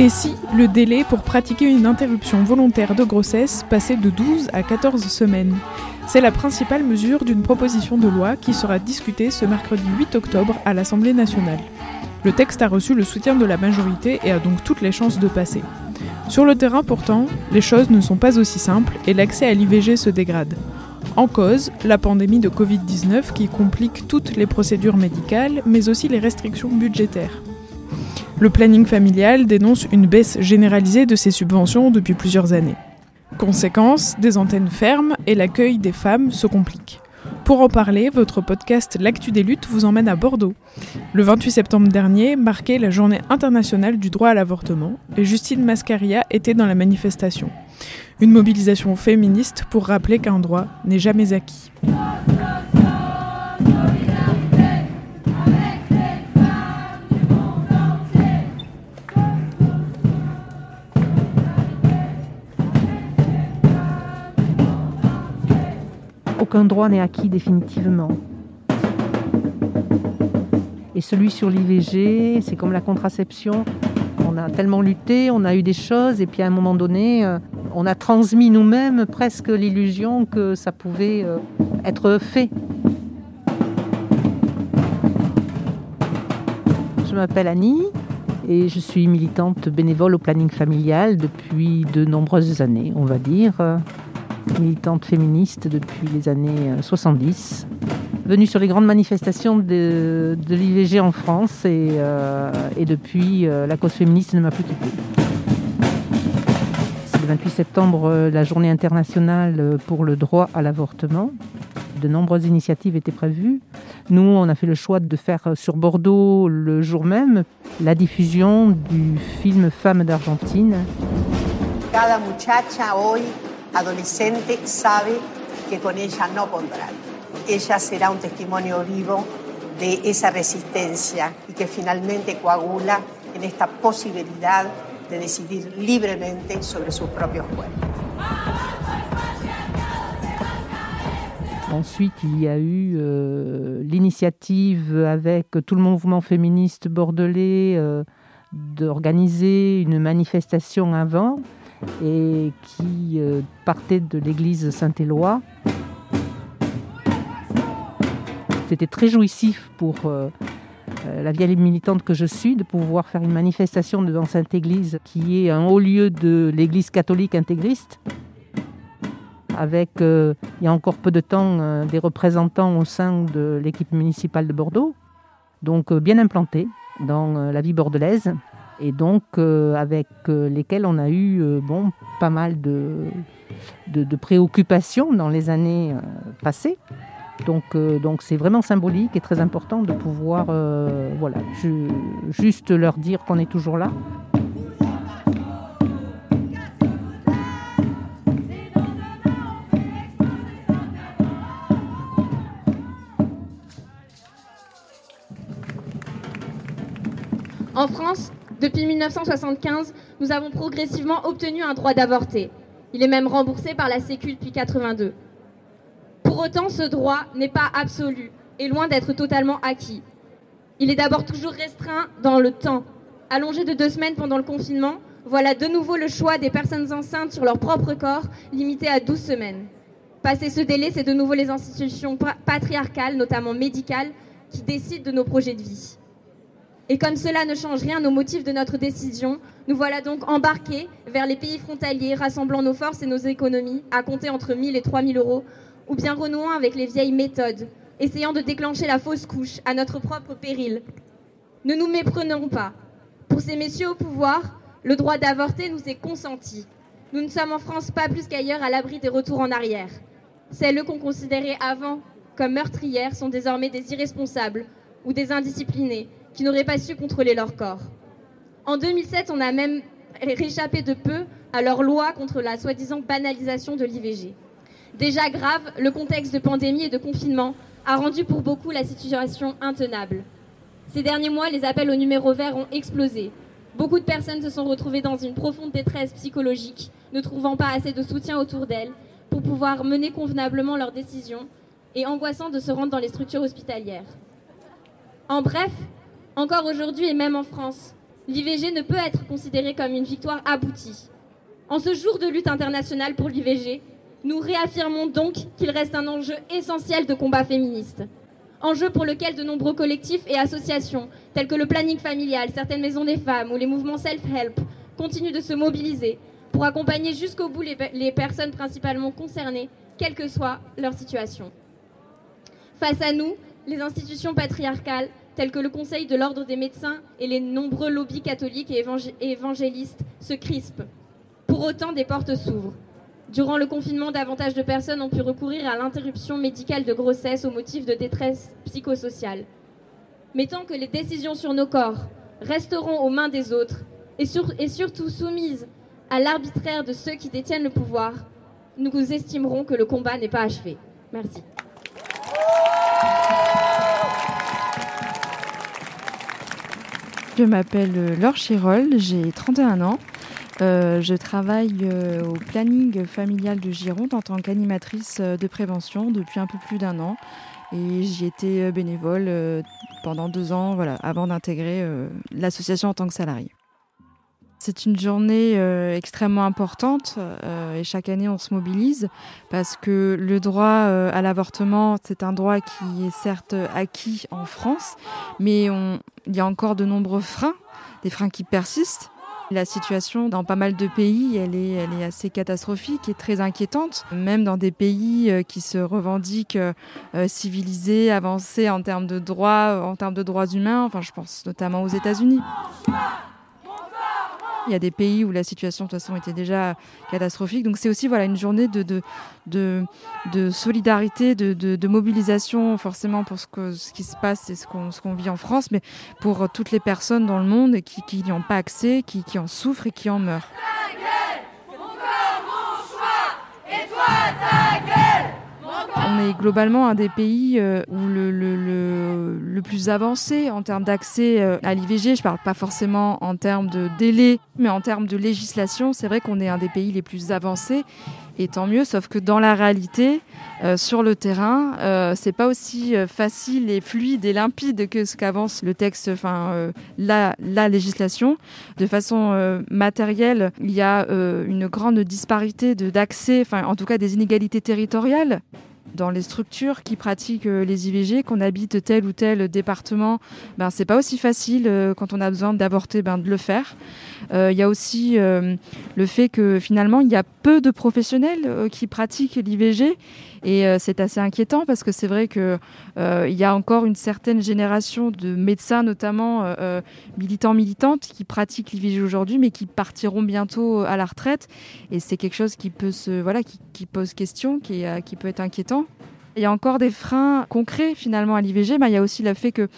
Et si le délai pour pratiquer une interruption volontaire de grossesse passait de 12 à 14 semaines? C'est la principale mesure d'une proposition de loi qui sera discutée ce mercredi 8 octobre à l'Assemblée nationale. Le texte a reçu le soutien de la majorité et a donc toutes les chances de passer. Sur le terrain pourtant, les choses ne sont pas aussi simples et l'accès à l'IVG se dégrade. En cause, la pandémie de Covid-19 qui complique toutes les procédures médicales, mais aussi les restrictions budgétaires. Le planning familial dénonce une baisse généralisée de ses subventions depuis plusieurs années. Conséquence, des antennes fermes et l'accueil des femmes se complique. Pour en parler, votre podcast L'actu des luttes vous emmène à Bordeaux. Le 28 septembre dernier marquait la journée internationale du droit à l'avortement et Justine Mascaria était dans la manifestation. Une mobilisation féministe pour rappeler qu'un droit n'est jamais acquis. Aucun droit n'est acquis définitivement. Et celui sur l'IVG, c'est comme la contraception. On a tellement lutté, on a eu des choses, et puis à un moment donné, euh, on a transmis nous-mêmes presque l'illusion que ça pouvait euh, être fait. Je m'appelle Annie et je suis militante bénévole au planning familial depuis de nombreuses années, on va dire. Militante féministe depuis les années 70. Venue sur les grandes manifestations de, l'IVG en France et, euh, depuis, euh, la cause féministe ne m'a plus quittée. C'est le 28 septembre, euh, la journée internationale pour le droit à l'avortement. De nombreuses initiatives étaient prévues. Nous, on a fait le choix de faire sur Bordeaux le jour même la diffusion du film Femmes d'Argentine. Adolescente, sabe que con ella no podrán. Ella será un testimonio vivo de esa resistencia y que finalmente coagula en esta posibilidad de decidir libremente sobre sus propios cuerpos. Ensuite, il y a eu euh, l'initiative avec tout le mouvement féministe bordelais euh, d'organiser une manifestation avant et qui euh, partait de l'église Saint-Éloi. C'était très jouissif pour euh, euh, la vieille militante que je suis de pouvoir faire une manifestation devant cette église qui est un haut lieu de l'église catholique intégriste avec, il y a encore peu de temps, des représentants au sein de l'équipe municipale de Bordeaux, donc bien implantés dans la vie bordelaise, et donc euh, avec euh, lesquels on a eu euh, bon, pas mal de, de, préoccupations dans les années passées. Donc donc c'est vraiment symbolique et très important de pouvoir voilà, ju- juste leur dire qu'on est toujours là. En France, depuis 1975, nous avons progressivement obtenu un droit d'avorter. Il est même remboursé par la Sécu depuis 82. Pour autant, ce droit n'est pas absolu et loin d'être totalement acquis. Il est d'abord toujours restreint dans le temps. Allongé de deux semaines pendant le confinement, voilà de nouveau le choix des personnes enceintes sur leur propre corps, limité à 12 semaines. Passé ce délai, c'est de nouveau les institutions pa- patriarcales, notamment médicales, qui décident de nos projets de vie. Et comme cela ne change rien aux motifs de notre décision, nous voilà donc embarqués vers les pays frontaliers, rassemblant nos forces et nos économies à compter entre 1000 et 3000 euros, ou bien renouant avec les vieilles méthodes, essayant de déclencher la fausse couche à notre propre péril. Ne nous méprenons pas. Pour ces messieurs au pouvoir, le droit d'avorter nous est consenti. Nous ne sommes en France pas plus qu'ailleurs à l'abri des retours en arrière. Celles qu'on considérait avant comme meurtrières sont désormais des irresponsables ou des indisciplinés qui n'auraient pas su contrôler leur corps. En 2007, on a même réchappé de peu à leur loi contre la soi-disant banalisation de l'IVG. Déjà grave, le contexte de pandémie et de confinement a rendu pour beaucoup la situation intenable. Ces derniers mois, les appels au numéro vert ont explosé. Beaucoup de personnes se sont retrouvées dans une profonde détresse psychologique, ne trouvant pas assez de soutien autour d'elles pour pouvoir mener convenablement leurs décisions et angoissant de se rendre dans les structures hospitalières. En bref, encore aujourd'hui et même en France, l'IVG ne peut être considérée comme une victoire aboutie. En ce jour de lutte internationale pour l'IVG, nous réaffirmons donc qu'il reste un enjeu essentiel de combat féministe. Enjeu pour lequel de nombreux collectifs et associations, tels que le planning familial, certaines maisons des femmes ou les mouvements self-help, continuent de se mobiliser pour accompagner jusqu'au bout les, les personnes principalement concernées, quelle que soit leur situation. Face à nous, les institutions patriarcales, telles que le Conseil de l'ordre des médecins et les nombreux lobbies catholiques et évangélistes, se crispent. Pour autant, des portes s'ouvrent. Durant le confinement, davantage de personnes ont pu recourir à l'interruption médicale de grossesse au motif de détresse psychosociale. Mais tant que les décisions sur nos corps resteront aux mains des autres et surtout soumises à l'arbitraire de ceux qui détiennent le pouvoir, nous estimerons que le combat n'est pas achevé. Merci. Je m'appelle Laure Chirol, j'ai 31 ans. Euh, je travaille euh, au planning familial de Gironde en tant qu'animatrice euh, de prévention depuis un peu plus d'un an. Et j'y étais bénévole pendant deux ans voilà, avant d'intégrer l'association en tant que salarié. C'est une journée extrêmement importante et chaque année on se mobilise parce que le droit à l'avortement, c'est un droit qui est certes acquis en France, mais il y a encore de nombreux freins, des freins qui persistent. La situation dans pas mal de pays, elle est, elle est assez catastrophique et très inquiétante. Même dans des pays euh, qui se revendiquent euh, civilisés, avancés en termes de droits, en termes de droits humains. Enfin, je pense notamment aux États-Unis. Il y a des pays où la situation de toute façon était déjà catastrophique. Donc c'est aussi voilà, une journée de, de, de, solidarité, de, de, mobilisation forcément pour ce, que, ce qui se passe et ce qu'on vit en France, mais pour toutes les personnes dans le monde qui n'y ont pas accès, qui, qui en souffrent et qui en meurent. On est globalement un des pays euh, où le, plus avancé en termes d'accès euh, à l'IVG. Je parle pas forcément en termes de délai, mais en termes de législation. C'est vrai qu'on est un des pays les plus avancés. Et tant mieux, sauf que dans la réalité, euh, sur le terrain, euh, c'est pas aussi facile et fluide et limpide que ce qu'avance le texte, enfin la, la législation. De façon matérielle, il y a une grande disparité d'accès, enfin en tout cas des inégalités territoriales dans les structures qui pratiquent euh, les IVG, qu'on habite tel ou tel département, ben, c'est pas aussi facile euh, quand on a besoin d'avorter ben, de le faire. Il euh, y a aussi le fait que finalement il y a peu de professionnels qui pratiquent l'IVG et c'est assez inquiétant parce que c'est vrai que il y a encore une certaine génération de médecins notamment militants militantes qui pratiquent l'IVG aujourd'hui mais qui partiront bientôt à la retraite et c'est quelque chose qui peut se voilà qui, pose question qui, est, qui peut être inquiétant. Il y a encore des freins concrets finalement à l'IVG, ben, il y a aussi le fait que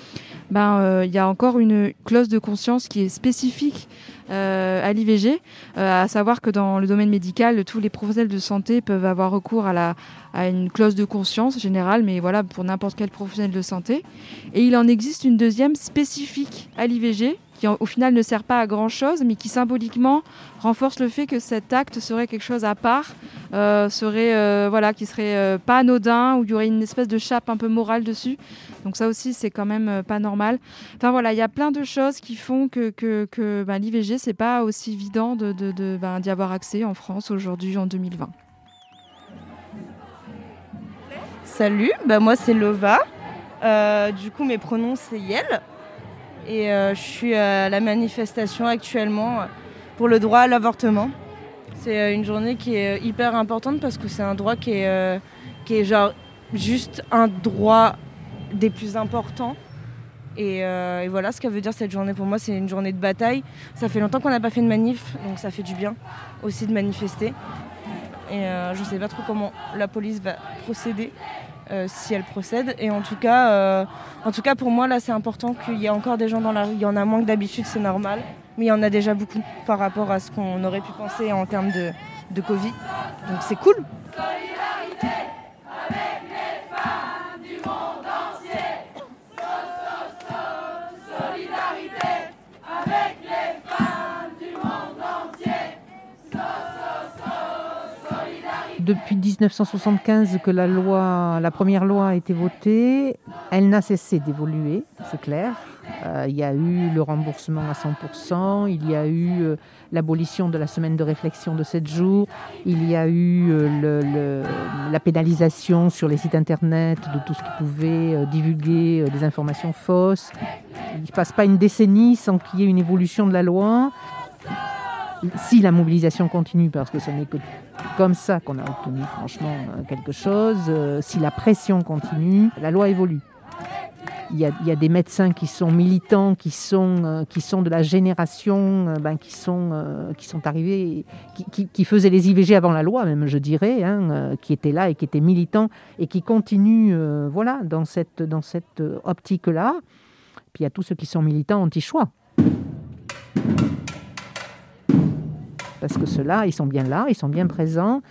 ben, euh, il y a encore une clause de conscience qui est spécifique euh, à l'IVG, euh, à savoir que dans le domaine médical, tous les professionnels de santé peuvent avoir recours à, à une clause de conscience générale, mais voilà pour n'importe quel professionnel de santé. Et il en existe une deuxième spécifique à l'IVG, qui au final ne sert pas à grand chose, mais qui symboliquement renforce le fait que cet acte serait quelque chose à part, euh, serait euh, voilà, qui serait euh, pas anodin, où il y aurait une espèce de chape un peu morale dessus. Donc ça aussi, c'est quand même euh, pas normal. Enfin voilà, il y a plein de choses qui font que, que, que ben, l'IVG, c'est pas aussi évident de, de, de ben, d'y avoir accès en France aujourd'hui, en 2020. Salut, bah moi c'est Lova. Du coup, mes pronoms c'est Yel. Et euh, je suis à la manifestation actuellement pour le droit à l'avortement. C'est euh, une journée qui est euh, hyper importante parce que c'est un droit qui est, qui est genre juste un droit des plus importants. Et, voilà ce qu'elle veut dire cette journée pour moi, c'est une journée de bataille. Ça fait longtemps qu'on n'a pas fait de manif, donc ça fait du bien aussi de manifester. Et je ne sais pas trop comment la police va procéder, euh, si elle procède. Et en tout cas, euh, en tout cas pour moi, là, c'est important qu'il y ait encore des gens dans la rue. Il y en a moins que d'habitude, c'est normal. mais il y en a déjà beaucoup par rapport à ce qu'on aurait pu penser en termes de, de Covid. Donc c'est cool. Depuis 1975 que la loi, la première loi a été votée, elle n'a cessé d'évoluer, c'est clair. Euh, il y a eu le remboursement à 100%, il y a eu euh, l'abolition de la semaine de réflexion de 7 jours, il y a eu euh, la pénalisation sur les sites internet de tout ce qui pouvait divulguer des informations fausses. Il ne passe pas une décennie sans qu'il y ait une évolution de la loi si la mobilisation continue, parce que ce n'est que comme ça qu'on a obtenu franchement euh, quelque chose, euh, si la pression continue, la loi évolue. Il y, a, des médecins qui sont militants, qui sont, euh, qui sont de la génération, ben, qui, sont, qui sont arrivés, qui, faisaient les IVG avant la loi, même je dirais, hein, qui étaient là et qui étaient militants et qui continuent voilà, dans cette, dans cette optique-là. Puis il y a tous ceux qui sont militants anti-choix. Parce que ceux-là, ils sont bien là, ils sont bien présents.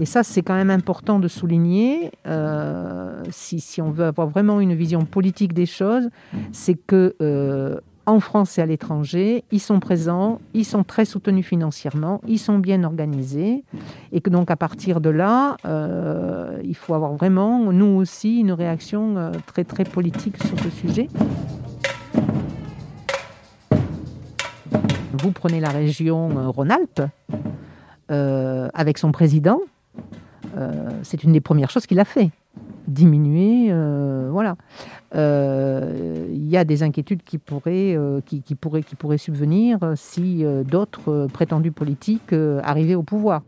Et ça, c'est quand même important de souligner, euh, si, on veut avoir vraiment une vision politique des choses, c'est que euh, en France et à l'étranger, ils sont présents, ils sont très soutenus financièrement, ils sont bien organisés, et que donc à partir de là, euh, il faut avoir vraiment, nous aussi, une réaction très très politique sur ce sujet. Vous prenez la région euh, Rhône-Alpes euh, avec son président, euh, c'est une des premières choses qu'il a fait. Diminuer, voilà. Il y a des inquiétudes qui pourraient, qui, pourraient, qui pourraient subvenir si d'autres prétendus politiques arrivaient au pouvoir.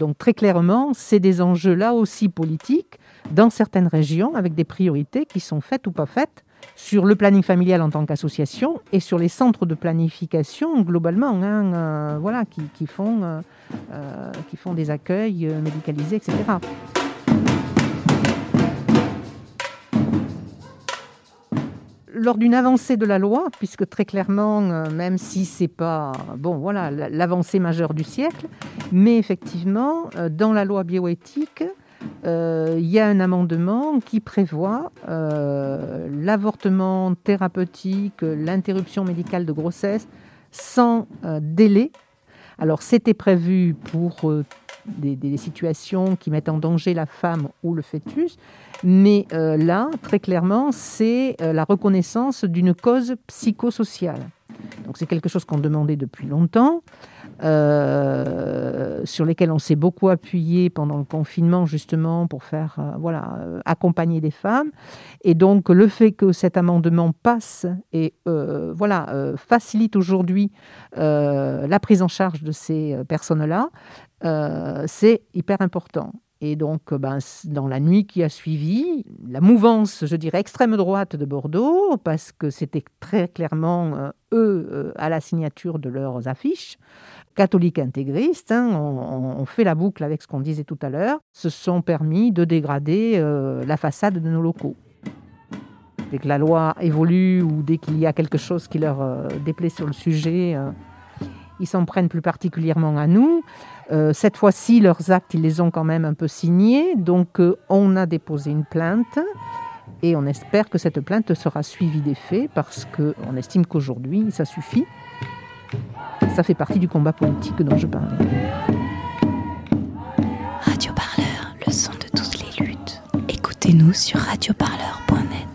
Donc très clairement, c'est des enjeux là aussi politiques dans certaines régions avec des priorités qui sont faites ou pas faites sur le planning familial en tant qu'association et sur les centres de planification globalement, hein, euh, voilà, qui, font, euh, euh, qui font des accueils médicalisés, etc. lors d'une avancée de la loi, puisque très clairement, même si c'est pas bon, voilà, l'avancée majeure du siècle, mais effectivement, dans la loi bioéthique, il y a un amendement qui prévoit euh, l'avortement thérapeutique, l'interruption médicale de grossesse sans euh, délai. Alors c'était prévu pour des, situations qui mettent en danger la femme ou le fœtus, mais là, très clairement, c'est la reconnaissance d'une cause psychosociale. Donc c'est quelque chose qu'on demandait depuis longtemps. Euh, sur lesquels on s'est beaucoup appuyé pendant le confinement justement pour faire euh, voilà euh, accompagner des femmes. Et donc le fait que cet amendement passe et voilà facilite aujourd'hui la prise en charge de ces personnes là c'est hyper important et donc, ben, dans la nuit qui a suivi, la mouvance, je dirais, extrême droite de Bordeaux, parce que c'était très clairement eux à la signature de leurs affiches, catholiques intégristes, hein, on, fait la boucle avec ce qu'on disait tout à l'heure, se sont permis de dégrader euh, la façade de nos locaux. Dès que la loi évolue ou dès qu'il y a quelque chose qui leur euh, déplaît sur le sujet, euh, ils s'en prennent plus particulièrement à nous. Cette fois-ci, leurs actes, ils les ont quand même un peu signés, donc on a déposé une plainte. Et on espère que cette plainte sera suivie des faits parce qu'on estime qu'aujourd'hui, ça suffit. Ça fait partie du combat politique dont je parlais. Radio Parleur, le son de toutes les luttes. Écoutez-nous sur radioparleur.net.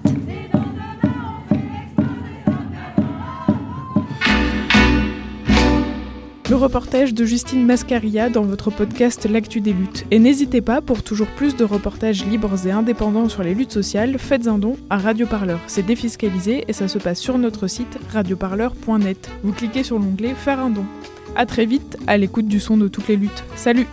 reportage de Justine Mascaria dans votre podcast L'actu des luttes. Et n'hésitez pas, pour toujours plus de reportages libres et indépendants sur les luttes sociales, faites un don à Radio Parleur. C'est défiscalisé et ça se passe sur notre site radioparleur.net. Vous cliquez sur l'onglet Faire un don. A très vite à l'écoute du son de toutes les luttes. Salut